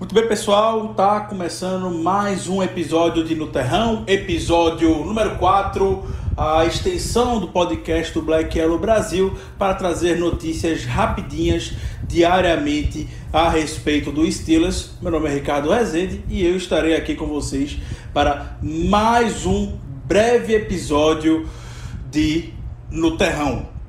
Muito bem, pessoal, tá começando mais um episódio de No Terrão, episódio número 4, a extensão do podcast do Black Yellow Brasil para trazer notícias rapidinhas diariamente a respeito do Steelers. Meu nome é Ricardo Rezende e eu estarei aqui com vocês para mais um breve episódio de No Terrão.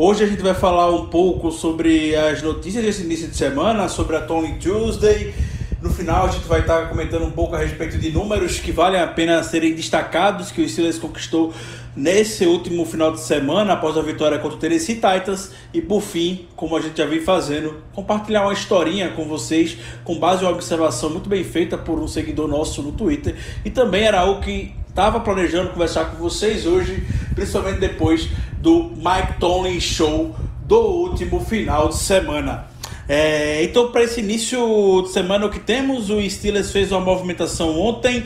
Hoje a gente vai falar um pouco sobre as notícias desse início de semana, sobre a Tony Tuesday. No final a gente vai estar comentando um pouco a respeito de números que valem a pena serem destacados que o Steelers conquistou nesse último final de semana após a vitória contra o Tennessee Titans e por fim, como a gente já vem fazendo, compartilhar uma historinha com vocês com base em uma observação muito bem feita por um seguidor nosso no Twitter e também era algo que estava planejando conversar com vocês hoje, principalmente depois do Mike Tomlin Show do último final de semana. É, então, para esse início de semana, o que temos? O Steelers fez uma movimentação ontem,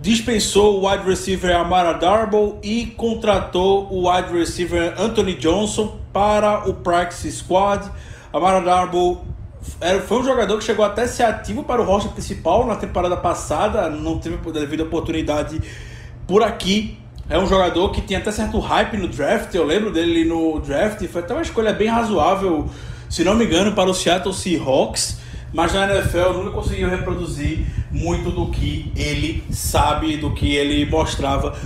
dispensou o wide receiver Amara Darboe e contratou o wide receiver Anthony Johnson para o practice squad. Amara Darboe foi um jogador que chegou até ser ativo para o roster principal na temporada passada, não teve devido oportunidade por aqui. É um jogador que tinha até certo hype no draft, eu lembro dele no draft, foi até uma escolha bem razoável, se não me engano, para o Seattle Seahawks, mas na NFL nunca conseguiu reproduzir muito do que ele sabe, do que ele mostrava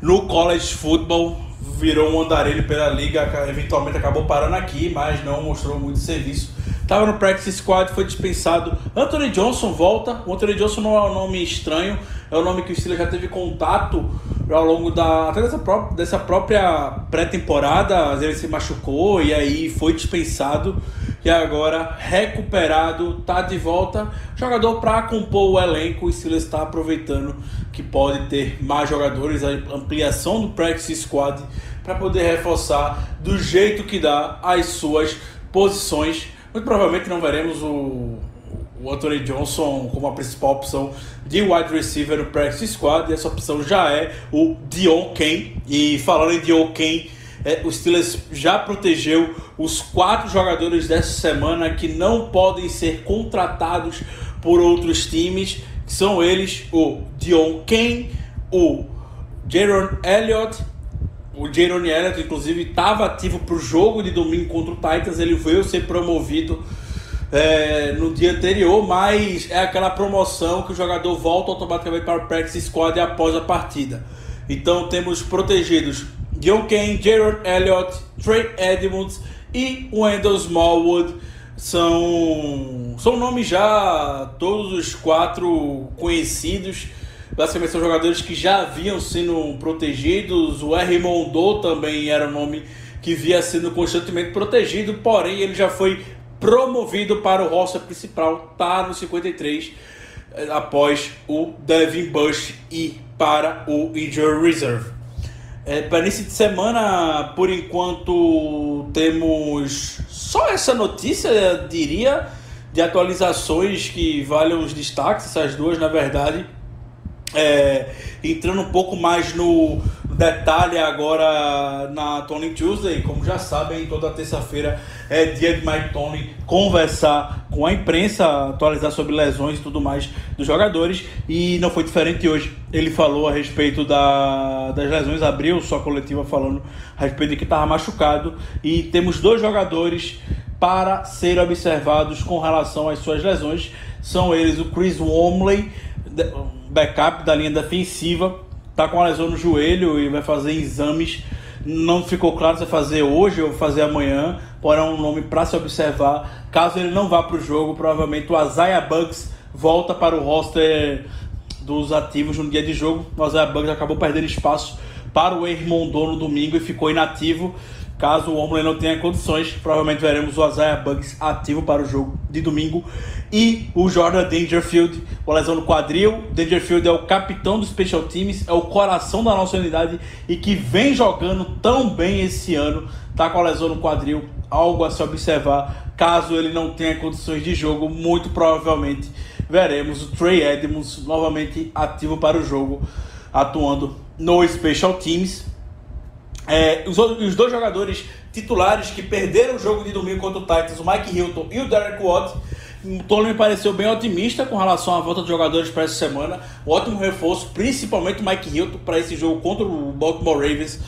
no college football. Virou um andarilho pela liga, eventualmente acabou parando aqui, mas não mostrou muito serviço Estava no practice squad, foi dispensado. Anthony Johnson volta. O Anthony Johnson não é um nome estranho, é um nome que o Steelers já teve contato ao longo da até dessa, própria, dessa própria pré-temporada. Ele se machucou e aí foi dispensado e agora recuperado, tá de volta. Jogador para compor o elenco. O Steelers está aproveitando que pode ter mais jogadores, a ampliação do practice squad para poder reforçar do jeito que dá as suas posições muito provavelmente não veremos o, o Anthony Johnson como a principal opção de wide receiver no practice squad. E essa opção já é o Dion Kane. E falando em Dion Kane, é, o Steelers já protegeu os quatro jogadores dessa semana que não podem ser contratados por outros times. Que são eles o Dion Kane, o Jaron Elliott o Jaron Elliott, inclusive, estava ativo para o jogo de domingo contra o Titans. Ele veio ser promovido é, no dia anterior, mas é aquela promoção que o jogador volta automaticamente para o practice squad após a partida. Então temos protegidos John Kane, Jaron Elliott, Trey Edmonds e Wendell Smallwood. São, são nomes já todos os quatro conhecidos Basicamente são jogadores que já haviam sido protegidos. O R. Mondou também era um nome que via sendo constantemente protegido, porém ele já foi promovido para o roster principal, tá no 53, eh, após o Devin Bush ir para o Injury Reserve. É, para início de semana, por enquanto, temos só essa notícia, diria, de atualizações que valem os destaques, essas duas, na verdade é, entrando um pouco mais no detalhe agora na Tony Tuesday, como já sabem, toda terça-feira é dia de Mike Tony conversar com a imprensa, atualizar sobre lesões e tudo mais dos jogadores, e não foi diferente hoje. Ele falou a respeito da, das lesões, abriu sua coletiva falando a respeito de que estava machucado, e temos dois jogadores para serem observados com relação às suas lesões. São eles o Chris Wormley backup da linha defensiva, tá com uma lesão no joelho e vai fazer exames. Não ficou claro se vai fazer hoje ou fazer amanhã, porém é um nome para se observar. Caso ele não vá para o jogo, provavelmente o Isaiah Bugs volta para o roster dos ativos no dia de jogo. O Isaiah Bugs acabou perdendo espaço para o Hermondo no domingo e ficou inativo. Caso o Omley não tenha condições, provavelmente veremos o Isaiah Bugs ativo para o jogo de domingo. E o Jordan Dangerfield, com lesão no quadril. Dangerfield é o capitão do Special Teams, é o coração da nossa unidade e que vem jogando tão bem esse ano. Tá com a lesão no quadril, algo a se observar. Caso ele não tenha condições de jogo, muito provavelmente veremos o Trey Edmonds novamente ativo para o jogo, atuando no Special Teams. É, os, os, dois jogadores titulares que perderam o jogo de domingo contra o Titans, o Mike Hilton e o Derek Watt, O Tony me pareceu bem otimista com relação à volta de jogadores para essa semana. Um ótimo reforço, principalmente o Mike Hilton, para esse jogo contra o Baltimore Ravens.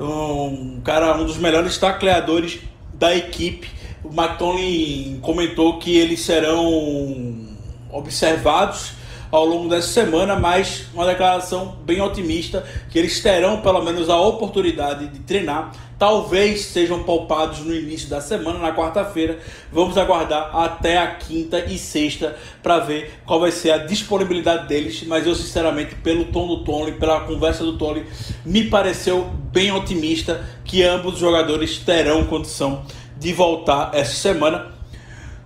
Um cara, um dos melhores tacleadores da equipe. O McToney comentou que eles serão observados ao longo dessa semana, mas uma declaração bem otimista que eles terão pelo menos a oportunidade de treinar. Talvez sejam poupados no início da semana, na quarta-feira. Vamos aguardar até a quinta e sexta para ver qual vai ser a disponibilidade deles. Mas eu, sinceramente, pelo tom do Tony, pela conversa do Tony, me pareceu bem otimista que ambos os jogadores terão condição de voltar essa semana.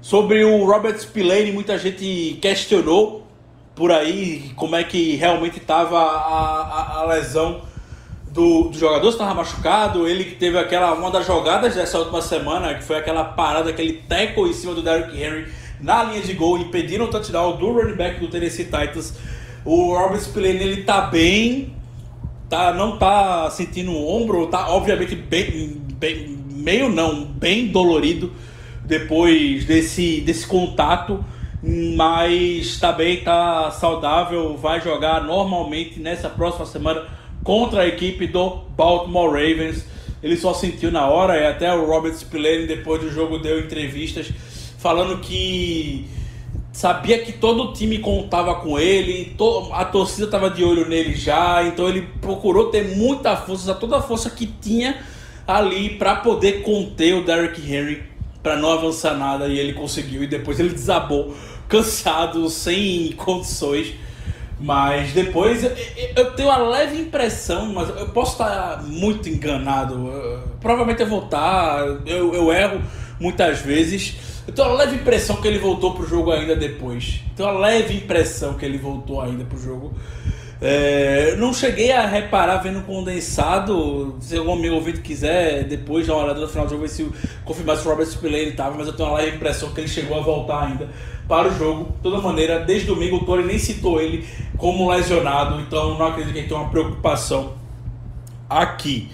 Sobre o Robert Spillane, muita gente questionou por aí como é que realmente estava a, a, a, lesão do, do jogador, estava machucado. Ele teve aquela uma das jogadas dessa última semana, que foi aquela parada, aquele tackle em cima do Derrick Henry na linha de gol, impedindo o touchdown do running back do Tennessee Titans. O Robert Spillane, ele tá bem, tá, não tá sentindo o ombro, tá obviamente bem, bem meio não, bem dolorido depois desse, desse contato mas também está saudável, vai jogar normalmente nessa próxima semana contra a equipe do Baltimore Ravens. Ele só sentiu na hora, e até o Robert Spillane, depois do jogo, deu entrevistas falando que sabia que todo o time contava com ele, a torcida estava de olho nele já, então ele procurou ter muita força, toda a força que tinha ali para poder conter o Derrick Henry para não avançar nada e ele conseguiu e depois ele desabou cansado, sem condições. Mas depois eu tenho uma leve impressão, mas eu posso estar muito enganado. Provavelmente eu vou estar, eu, eu erro muitas vezes. Eu tenho uma leve impressão que ele voltou pro jogo ainda depois. Tenho uma leve impressão que ele voltou ainda pro jogo. É, não cheguei a reparar vendo condensado. Se algum amigo ouvinte quiser, depois dar uma olhada no final do jogo, ver se confirmar se o Robert Spillane estava, mas eu tenho uma leve impressão que ele chegou a voltar ainda para o jogo. De toda maneira, desde domingo o Tony nem citou ele como lesionado, então não acredito que ele tenha uma preocupação aqui.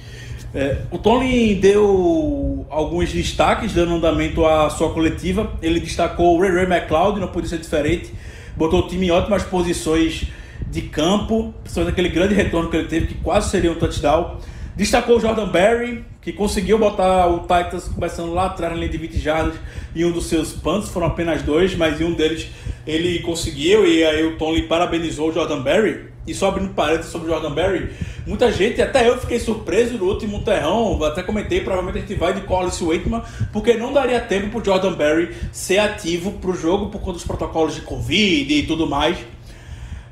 É, o Tony deu alguns destaques, dando andamento à sua coletiva. Ele destacou o Ray Ray McLeod, não podia ser diferente. Botou o time em ótimas posições de campo, principalmente aquele grande retorno que ele teve, que quase seria um touchdown. Destacou o Jordan Berry, que conseguiu botar o Titans começando lá atrás na linha de 20 jardas e um dos seus punts, foram apenas dois, mas em um deles ele conseguiu e aí o Tony parabenizou o Jordan Berry. E só abrindo parênteses sobre o Jordan Berry, muita gente, até eu fiquei surpreso no último terrão, até comentei, provavelmente a gente vai de Collis Waitman, porque não daria tempo pro Jordan Berry ser ativo pro jogo por conta dos protocolos de Covid e tudo mais.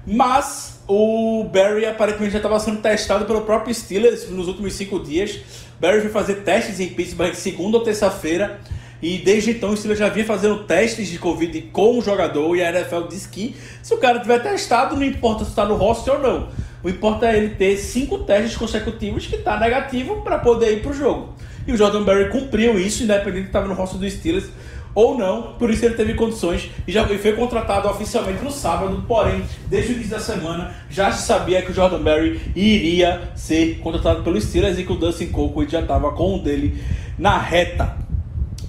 Mas o Barry aparentemente já estava sendo testado pelo próprio Steelers nos últimos cinco dias. Barry foi fazer testes em Pittsburgh segunda ou terça-feira. E desde então o Steelers já vinha fazendo testes de Covid com o jogador. E a NFL diz que se o cara tiver testado, não importa se está no roster ou não. O importa é ele ter cinco testes consecutivos que está negativo para poder ir para o jogo. E o Jordan Berry cumpriu isso, independente de estava no roster do Steelers ou não, por isso ele teve condições e já foi contratado oficialmente no sábado, porém, desde o início da semana já se sabia que o Jordan Berry iria ser contratado pelo Steelers e que o Dustin Colquitt já estava com o dele na reta.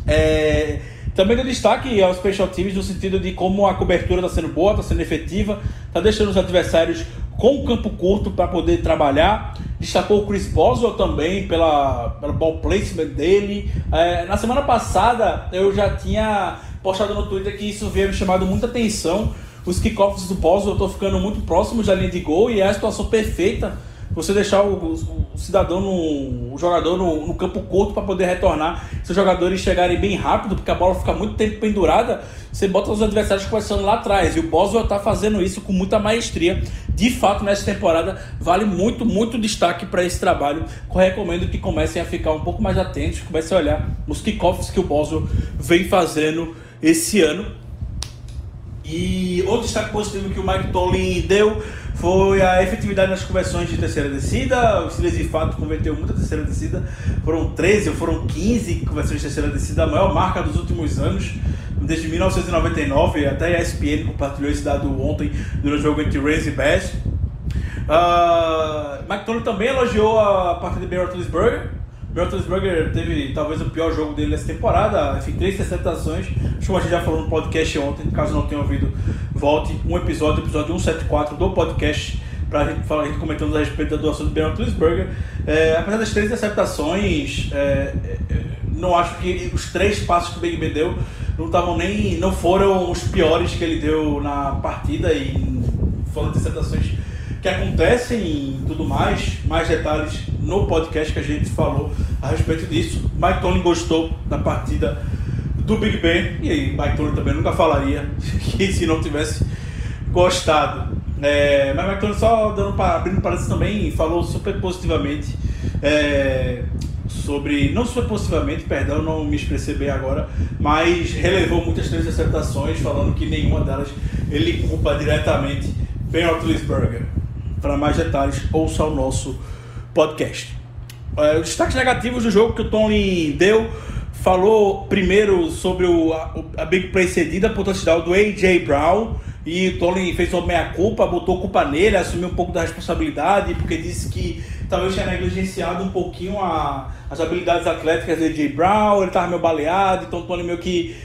É... Também deu destaque aos special teams no sentido de como a cobertura está sendo boa, está sendo efetiva, está deixando os adversários com o campo curto para poder trabalhar. Destacou o Chris Boswell também pela, pelo ball placement dele. É, na semana passada eu já tinha postado no Twitter que isso veio me chamado muita atenção. Os kickoffs do Boswell estão ficando muito próximos da linha de gol e é a situação perfeita você deixar o, o, o cidadão, no, o jogador no, no campo curto para poder retornar. Se os jogadores chegarem bem rápido, porque a bola fica muito tempo pendurada, você bota os adversários começando lá atrás. E o Boswell está fazendo isso com muita maestria. De fato, nessa temporada, vale muito, muito destaque para esse trabalho. Eu recomendo que comecem a ficar um pouco mais atentos, comecem a olhar os kickoffs que o Boswell vem fazendo esse ano. E outro destaque positivo que o Mike Tomlin deu foi a efetividade nas conversões de terceira descida. O Steelers de fato converteu muita terceira descida. Foram 13 ou foram 15 conversões de terceira descida, a maior marca dos últimos anos, desde 1999. Até a ESPN compartilhou esse dado ontem no jogo entre Rams e Bears. Uh, McDonald também elogiou a partida de Ben Roethlisberger. Ben Roethlisberger teve talvez o pior jogo dele nessa temporada, enfim, três interceptações. Acho que a gente já falou no podcast ontem, caso não tenha ouvido, volte um episódio, episódio 174 do podcast para a gente falar, a gente comentando a respeito da doação do Ben Roethlisberger. É, apesar das três interceptações, é, é, não acho que os três passos que o Big Ben deu não estavam nem, não foram os piores que ele deu na partida e foram interceptações que acontecem e tudo mais, mais detalhes no podcast que a gente falou a respeito disso. Mike Tony gostou da partida do Big Ben e Mike Tony também nunca falaria que se não tivesse gostado. É, mas Mike Tony só dando para abrindo parênteses também falou super positivamente é, sobre não super positivamente, perdão, não me expressei bem agora, mas relevou muitas três acertações, falando que nenhuma delas ele culpa diretamente Ben Roethlisberger. Para mais detalhes, ouça o nosso podcast. É, os destaques negativos do jogo que o Tony deu falou primeiro sobre o, a, a big play cedida por touchdown do A.J. Brown e o Tony fez uma meia-culpa, botou culpa nele, assumiu um pouco da responsabilidade, porque disse que talvez tinha negligenciado um pouquinho a, as habilidades atléticas do A.J. Brown, ele estava meio baleado, então o Tony meio que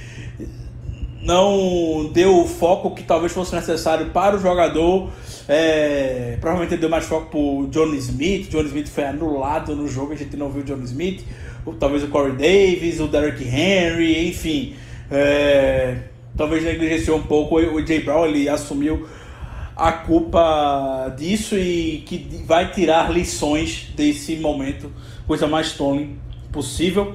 não deu o foco que talvez fosse necessário para o jogador. É, provavelmente ele deu mais foco pro John Smith. John Smith foi anulado no jogo, a gente não viu o John Smith. Ou, talvez o Corey Davis, o Derrick Henry, enfim. É, talvez negligenciou um pouco. O Jay Brown ele assumiu a culpa disso e que vai tirar lições desse momento, coisa mais Tony possível.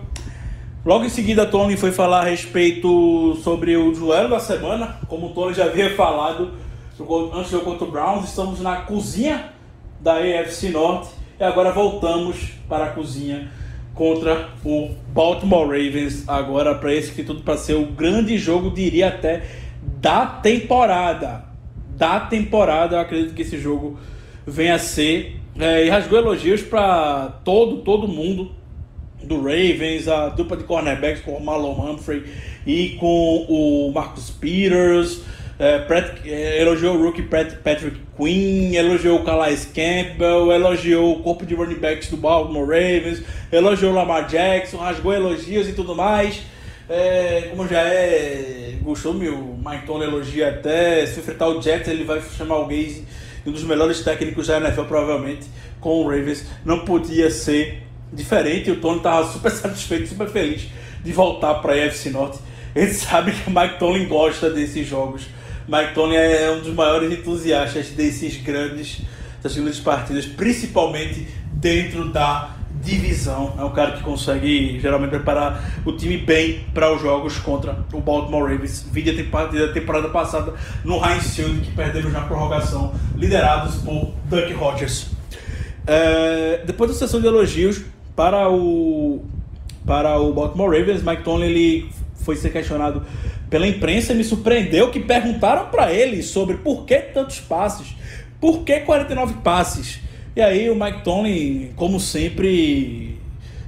Logo em seguida, Tony foi falar a respeito sobre o duelo da semana. Como o Tony já havia falado antes do jogo contra o Browns, estamos na cozinha da AFC Norte e agora voltamos para a cozinha contra o Baltimore Ravens. Agora, para esse que tudo para ser o grande jogo, diria até da temporada. Da temporada, eu acredito que esse jogo venha a ser. É, e rasgou elogios para todo, todo mundo do Ravens, a dupla de cornerbacks com o Marlon Humphrey e com o Marcus Peters. É, é, elogiou o rookie Patrick Quinn, elogiou o Calais Campbell, elogiou o corpo de running backs do Baltimore Ravens, elogiou o Lamar Jackson, rasgou elogios e tudo mais. É, como já é costume, o Mike Tony elogia até. Se enfrentar o Jets, ele vai chamar o Gaze, um dos melhores técnicos da NFL, provavelmente, com o Ravens. Não podia ser diferente. O Tony estava super satisfeito, super feliz de voltar para a EFC Norte. Ele sabe que o Mike Tony gosta desses jogos. Mike Tony é um dos maiores entusiastas desses grandes, dessas grandes partidas, principalmente dentro da divisão. É um cara que consegue geralmente preparar o time bem para os jogos contra o Baltimore Ravens. Vídeo da temporada passada no Heinz Field, que perderam já a prorrogação, liderados por Duck Rodgers. É, depois da sessão de elogios para o para o Baltimore Ravens, Mike Tomlin ele foi ser questionado pela imprensa me surpreendeu que perguntaram para ele sobre por que tantos passes, por que 49 passes. E aí o Mike Tomlin, como sempre,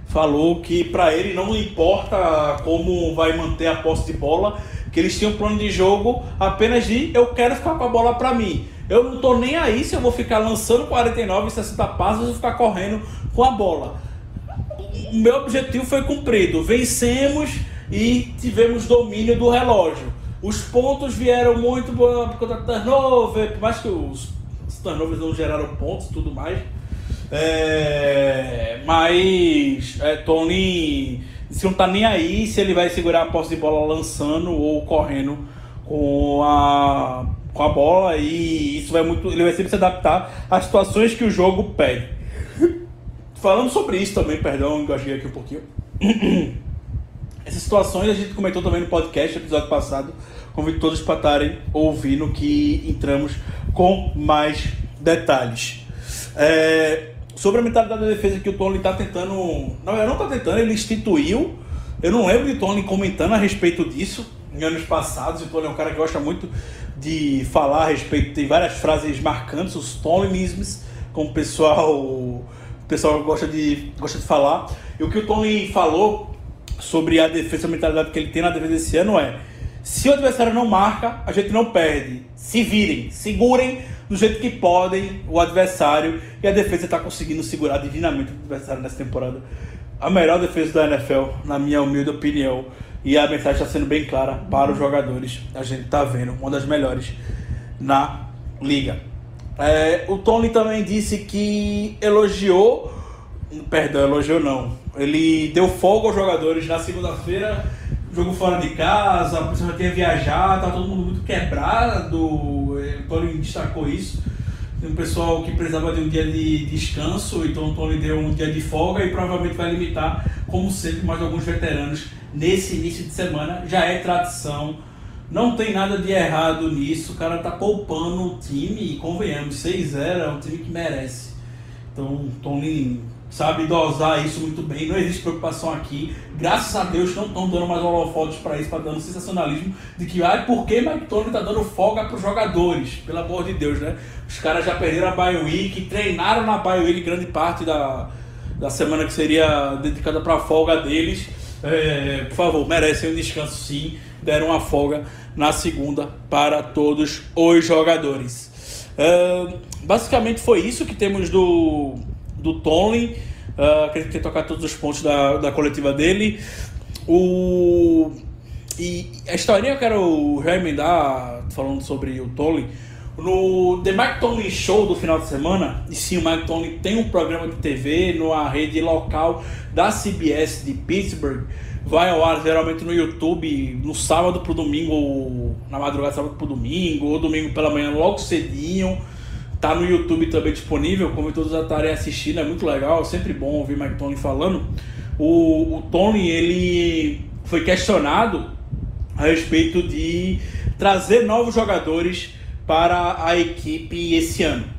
falou que para ele não importa como vai manter a posse de bola, que eles tinham um plano de jogo apenas de eu quero ficar com a bola para mim. Eu não tô nem aí se eu vou ficar lançando 49 e 60 passos ou ficar correndo com a bola. O meu objetivo foi cumprido. Vencemos e tivemos domínio do relógio. Os pontos vieram muito por conta do turnover, por mais que os, os turnovers não geraram pontos e tudo mais. É, mas é, Tony se não tá nem aí se ele vai segurar a posse de bola lançando ou correndo com a, com a bola e isso vai muito. Ele vai sempre se adaptar às situações que o jogo pede. Falando sobre isso também, perdão, engasguei aqui um pouquinho. Essas situações a gente comentou também no podcast, episódio passado. Convido todos para estarem ouvindo que entramos com mais detalhes. É, sobre a mentalidade da defesa que o Tony está tentando. Não, ele não está tentando, ele instituiu. Eu não lembro de Tony comentando a respeito disso em anos passados. O Tony é um cara que gosta muito de falar a respeito, tem várias frases marcantes, os Tonyisms, como o pessoal, o pessoal gosta de, gosta de falar. E o que o Tony falou sobre a defesa, a mentalidade que ele tem na defesa desse ano é: se o adversário não marca, a gente não perde. Se virem, segurem do jeito que podem o adversário. E a defesa está conseguindo segurar divinamente o adversário nessa temporada. a melhor defesa da NFL, na minha humilde opinião. E a mensagem está sendo bem clara para os jogadores. A gente está vendo uma das melhores na liga. É, o Tony também disse que elogiou, perdão, elogiou não. Ele deu folga aos jogadores na segunda-feira, jogo fora de casa, a pessoa já tinha viajado, tá todo mundo muito quebrado. O Tony destacou isso. Tem um pessoal que precisava de um dia de descanso, então o Tony deu um dia de folga e provavelmente vai limitar, como sempre, mais alguns veteranos nesse início de semana. Já é tradição não tem nada de errado nisso. O cara tá poupando o time e convenhamos, 6-0 é um time que merece. Então, Tony sabe dosar isso muito bem. Não existe preocupação aqui. Graças a Deus não estão dando mais holofotes para isso, para dando sensacionalismo de que, ai, por que Mike Tony tá dando folga para os jogadores? Pelo amor de Deus, né? Os caras já perderam a bye week, treinaram na bye week grande parte da, da semana que seria dedicada para a folga deles. É, por favor, merecem um descanso sim deram uma folga na segunda para todos os jogadores. Basicamente foi isso que temos do, do Tony. Uh, acredito que tocar todos os pontos da, da coletiva dele. O, e a historinha eu quero já falando sobre o Tony. No The Mike Tony Show do final de semana, e sim, o Mike Tony tem um programa de TV numa rede local da CBS de Pittsburgh vai ao ar geralmente no YouTube no sábado pro domingo, na madrugada sábado pro domingo, ou domingo pela manhã logo cedinho. Tá no YouTube também disponível, como todos estarem assistindo, é muito legal, é sempre bom ouvir Mike Tony falando. O, o Tony, ele foi questionado a respeito de trazer novos jogadores para a equipe esse ano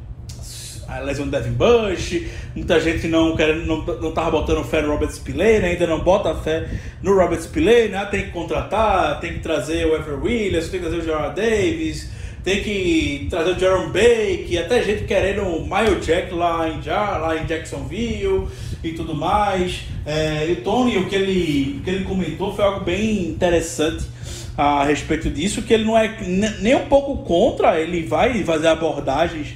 a lesão do Devin Bush, muita gente não, quer, não, não tava botando fé no Robert Spillane, né? ainda não bota fé no Robert Spillane, né? tem que contratar, tem que trazer o Ever Williams, tem que trazer o Gerard Davis, tem que trazer o Jerome Bake, até gente querendo o Miles Jack lá em, lá em Jacksonville e tudo mais. É, e o Tony, o que ele, o que ele comentou foi algo bem interessante a respeito disso, que ele não é nem um pouco contra, ele vai fazer abordagens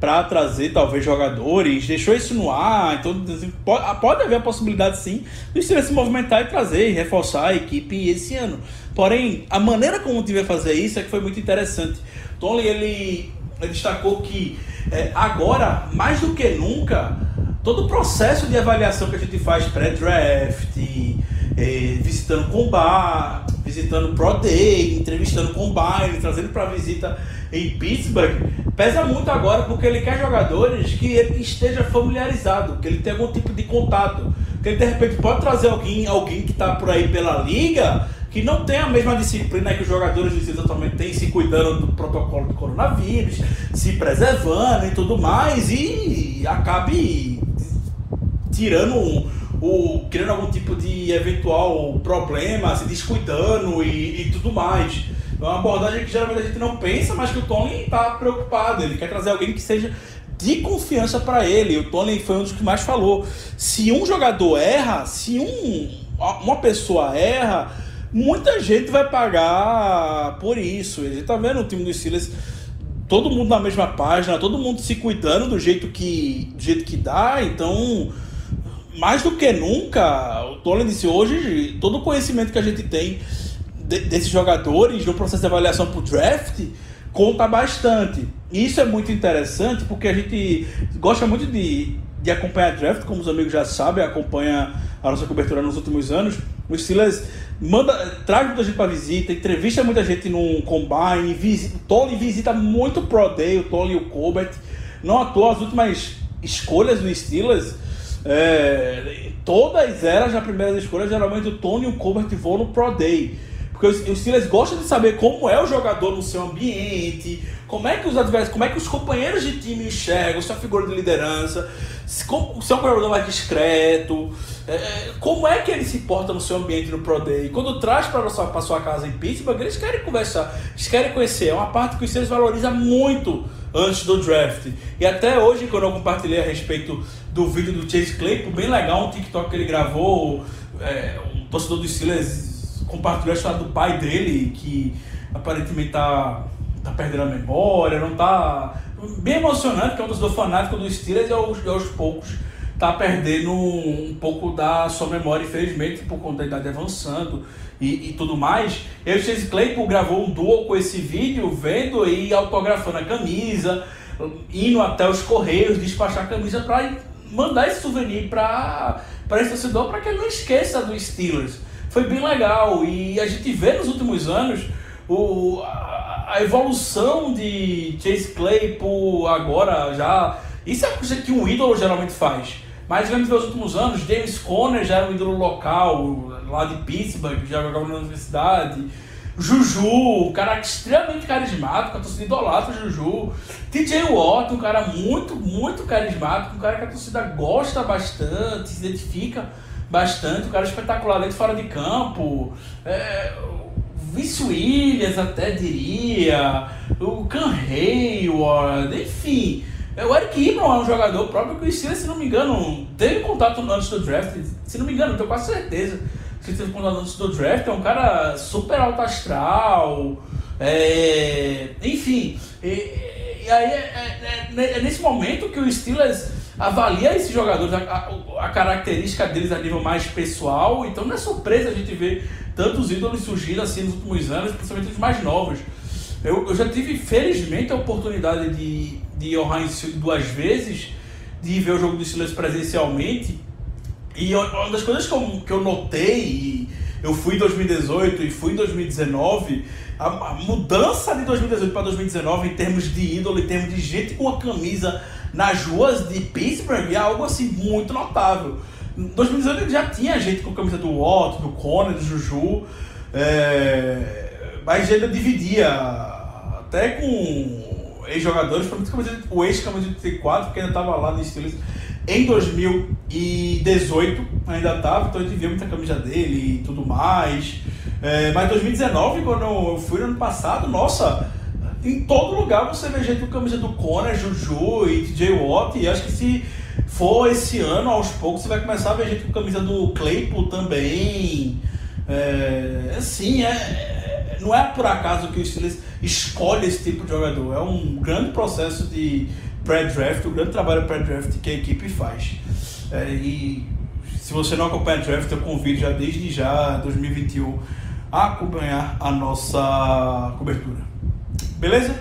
para trazer talvez jogadores, deixou isso no ar, então assim, pode, haver a possibilidade sim de se movimentar e trazer e reforçar a equipe esse ano. Porém, a maneira como tiver fazer isso é que foi muito interessante. Tony ele, destacou que é, agora, mais do que nunca, todo o processo de avaliação que a gente faz pré-draft, é, visitando combat, visitando Pro Day, entrevistando Combine, trazendo para visita em Pittsburgh, pesa muito agora porque ele quer jogadores que ele esteja familiarizado, que ele tenha algum tipo de contato. Que ele de repente pode trazer alguém, alguém que está por aí pela liga que não tem a mesma disciplina que os jogadores do atualmente têm, se cuidando do protocolo do coronavírus, se preservando e tudo mais, e acabe tirando um, o, criando algum tipo de eventual problema, se descuidando e, e tudo mais. É uma abordagem que geralmente a gente não pensa, mas que o Tony está preocupado. Ele quer trazer alguém que seja de confiança para ele. O Tony foi um dos que mais falou. Se um jogador erra, se um, uma pessoa erra, muita gente vai pagar por isso. A gente tá vendo o time dos Steelers todo mundo na mesma página, todo mundo se cuidando do jeito que, do jeito que dá. Então, mais do que nunca, o Tony disse hoje, todo o conhecimento que a gente tem de, desses jogadores no processo de avaliação para o draft conta bastante. E isso é muito interessante porque a gente gosta muito de, de acompanhar draft, como os amigos já sabem, acompanha a nossa cobertura nos últimos anos. O Steelers manda, traz muita gente para visita, entrevista muita gente no combine, visita, visita muito o Pro Day, o Tony e o Colbert. Não à toa, as últimas escolhas no Steelers, é, todas elas, na primeira escolha, geralmente o Tony e o Colbert vão no Pro Day. Porque os Steelers gostam de saber como é o jogador no seu ambiente, como é que os adversários, como é que os companheiros de time enxergam, sua figura de liderança, se, como, se é um jogador mais discreto, é, como é que ele se porta no seu ambiente no Pro Day. Quando traz para sua, sua casa em Pittsburgh, eles querem conversar, eles querem conhecer. É uma parte que os Steelers valoriza muito antes do draft. E até hoje, quando eu compartilhei a respeito do vídeo do Chase Claypool, bem legal, um TikTok que ele gravou, é, um torcedor dos Steelers compartilhou a história do pai dele, que aparentemente tá, tá perdendo a memória, não tá. Bem emocionante, que é um dos fanáticos do Steelers e aos, aos poucos tá perdendo um pouco da sua memória, infelizmente, por conta da idade avançando e, e tudo mais. E o Chase Claypool gravou um duo com esse vídeo, vendo e autografando a camisa, indo até os correios, despachar a camisa para mandar esse souvenir para esse torcedor, para que ele não esqueça do Steelers. Foi bem legal e a gente vê nos últimos anos o, a, a evolução de Chase Claypool agora já. Isso é coisa que um ídolo geralmente faz. Mas vemos nos últimos anos, James Conner já era um ídolo local, lá de Pittsburgh, já jogava na universidade. Juju, um cara extremamente carismático, a torcida idolatra Juju. TJ Watt, um cara muito, muito carismático, um cara que a torcida gosta bastante, se identifica bastante, um cara espetacular dentro fora de campo. É, Vince Williams até diria, o Can Hayward, enfim. É, o Eric Ibram é um jogador próprio que o Steelers, se não me engano, teve contato antes do draft, se não me engano, tenho quase certeza que teve contato antes do draft, é um cara super alto astral, é, enfim. E, e aí é, é, é, nesse momento que o Steelers avalia esses jogadores, a, a, a, característica deles a nível mais pessoal, então não é surpresa a gente ver tantos ídolos surgindo assim nos últimos anos, principalmente os mais novos. Eu, eu já tive, felizmente, a oportunidade de, de ir ao duas vezes, de ver o jogo do Steelers presencialmente, e uma das coisas que eu, que eu notei, eu fui em 2018 e fui em 2019, a, a mudança de 2018 para 2019 em termos de ídolo, em termos de gente com a camisa nas ruas de Pittsburgh é algo assim muito notável. Em 2018 já tinha gente com camisa do Watt, do Conner, do Juju, é, mas ainda dividia até com ex-jogadores, o ex-camisa de 34, que ainda estava lá no Steelers em 2018 ainda estava, então a gente via muita camisa dele e tudo mais. É, mas 2019, quando eu fui no ano passado, nossa, em todo lugar você vê gente com camisa do Conor, Juju e DJ Watt. E acho que se for esse ano, aos poucos, você vai começar a ver gente com camisa do Claypool também. É, assim, é, é, não é por acaso que o Steelers escolhe esse tipo de jogador. É um grande processo de pré-draft, o grande trabalho pré-draft que a equipe faz. É, e se você não acompanha o draft, eu convido já desde já, 2021, a acompanhar a nossa cobertura. Beleza?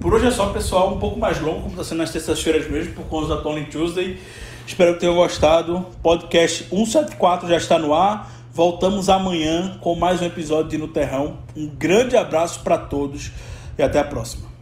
Por hoje é só, pessoal. Um pouco mais longo, como está sendo nas terças-feiras mesmo, por conta da Tony Tuesday. Espero que tenham gostado. Podcast 174 já está no ar. Voltamos amanhã com mais um episódio de No Terrão. Um grande abraço para todos e até a próxima.